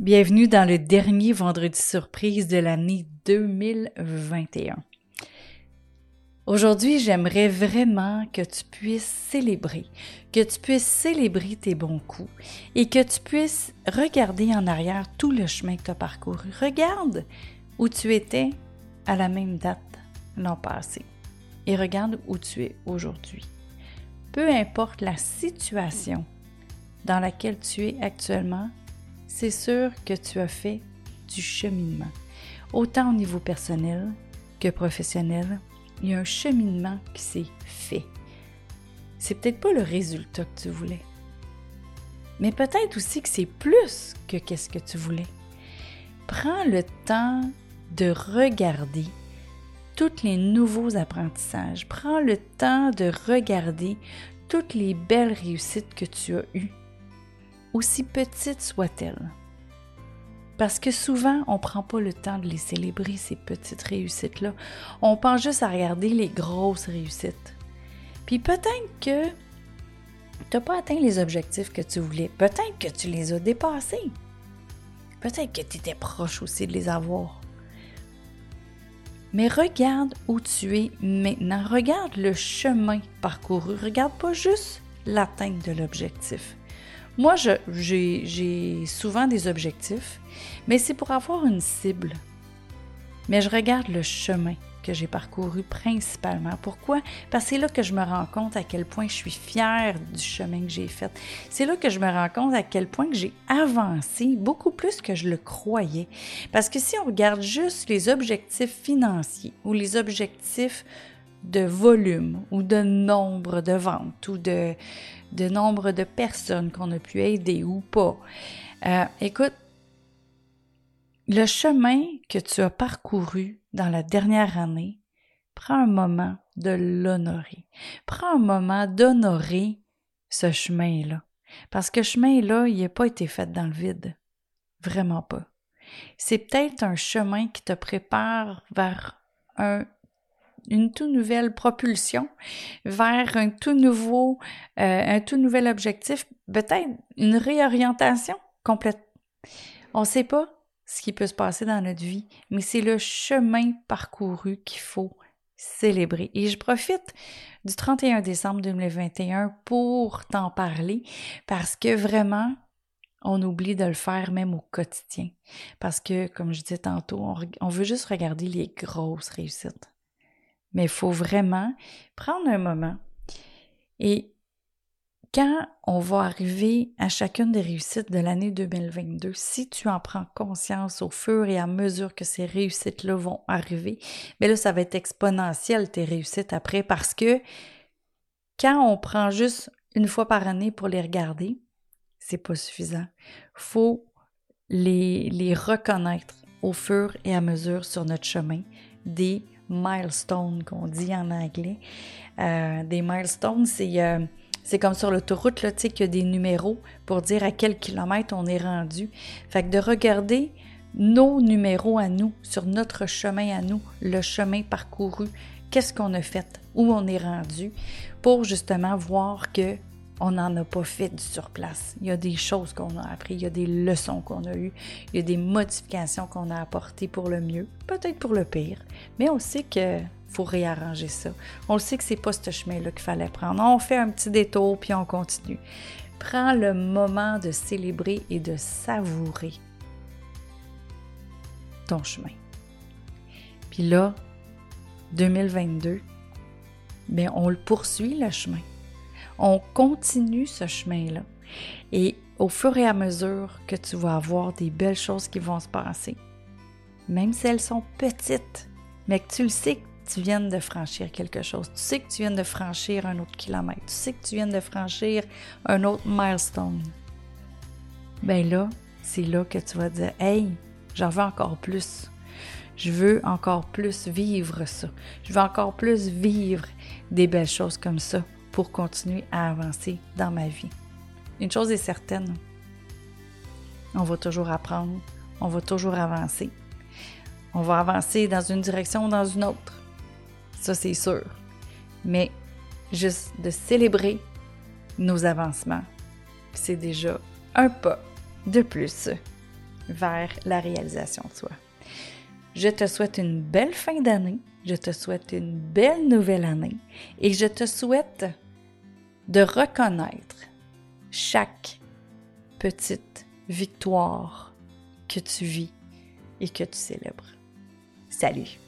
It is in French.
Bienvenue dans le dernier vendredi surprise de l'année 2021. Aujourd'hui, j'aimerais vraiment que tu puisses célébrer, que tu puisses célébrer tes bons coups et que tu puisses regarder en arrière tout le chemin que tu as parcouru. Regarde où tu étais à la même date l'an passé et regarde où tu es aujourd'hui. Peu importe la situation dans laquelle tu es actuellement, c'est sûr que tu as fait du cheminement. Autant au niveau personnel que professionnel, il y a un cheminement qui s'est fait. C'est peut-être pas le résultat que tu voulais, mais peut-être aussi que c'est plus que qu'est-ce que tu voulais. Prends le temps de regarder tous les nouveaux apprentissages. Prends le temps de regarder toutes les belles réussites que tu as eues aussi petite soit-elle. Parce que souvent, on ne prend pas le temps de les célébrer, ces petites réussites-là. On pense juste à regarder les grosses réussites. Puis peut-être que tu n'as pas atteint les objectifs que tu voulais. Peut-être que tu les as dépassés. Peut-être que tu étais proche aussi de les avoir. Mais regarde où tu es maintenant. Regarde le chemin parcouru. Regarde pas juste l'atteinte de l'objectif. Moi, j'ai souvent des objectifs, mais c'est pour avoir une cible. Mais je regarde le chemin que j'ai parcouru principalement. Pourquoi? Parce que c'est là que je me rends compte à quel point je suis fière du chemin que j'ai fait. C'est là que je me rends compte à quel point j'ai avancé beaucoup plus que je le croyais. Parce que si on regarde juste les objectifs financiers ou les objectifs de volume ou de nombre de ventes ou de, de nombre de personnes qu'on a pu aider ou pas. Euh, écoute, le chemin que tu as parcouru dans la dernière année, prends un moment de l'honorer. Prends un moment d'honorer ce chemin-là. Parce que ce chemin-là, il n'a pas été fait dans le vide. Vraiment pas. C'est peut-être un chemin qui te prépare vers un une toute nouvelle propulsion vers un tout nouveau, euh, un tout nouvel objectif, peut-être une réorientation complète. On ne sait pas ce qui peut se passer dans notre vie, mais c'est le chemin parcouru qu'il faut célébrer. Et je profite du 31 décembre 2021 pour t'en parler parce que vraiment, on oublie de le faire même au quotidien. Parce que, comme je disais tantôt, on, on veut juste regarder les grosses réussites. Mais il faut vraiment prendre un moment et quand on va arriver à chacune des réussites de l'année 2022, si tu en prends conscience au fur et à mesure que ces réussites-là vont arriver, mais là, ça va être exponentiel tes réussites après parce que quand on prend juste une fois par année pour les regarder, c'est pas suffisant. Faut les, les reconnaître au fur et à mesure sur notre chemin des milestones qu'on dit en anglais. Euh, des milestones, c'est euh, c'est comme sur l'autoroute, tu sais, qu'il y a des numéros pour dire à quel kilomètre on est rendu. Fait que de regarder nos numéros à nous, sur notre chemin à nous, le chemin parcouru, qu'est-ce qu'on a fait, où on est rendu, pour justement voir que on n'en a pas fait du surplace. Il y a des choses qu'on a appris, il y a des leçons qu'on a eues, il y a des modifications qu'on a apportées pour le mieux, peut-être pour le pire, mais on sait que faut réarranger ça. On sait que c'est pas ce chemin-là qu'il fallait prendre. On fait un petit détour puis on continue. Prends le moment de célébrer et de savourer ton chemin. Puis là, 2022, bien, on le poursuit le chemin on continue ce chemin-là. Et au fur et à mesure que tu vas avoir des belles choses qui vont se passer, même si elles sont petites, mais que tu le sais que tu viens de franchir quelque chose, tu sais que tu viens de franchir un autre kilomètre, tu sais que tu viens de franchir un autre milestone, ben là, c'est là que tu vas dire Hey, j'en veux encore plus. Je veux encore plus vivre ça. Je veux encore plus vivre des belles choses comme ça pour continuer à avancer dans ma vie. Une chose est certaine, on va toujours apprendre, on va toujours avancer. On va avancer dans une direction ou dans une autre. Ça, c'est sûr. Mais juste de célébrer nos avancements, c'est déjà un pas de plus vers la réalisation de soi. Je te souhaite une belle fin d'année, je te souhaite une belle nouvelle année et je te souhaite de reconnaître chaque petite victoire que tu vis et que tu célèbres. Salut!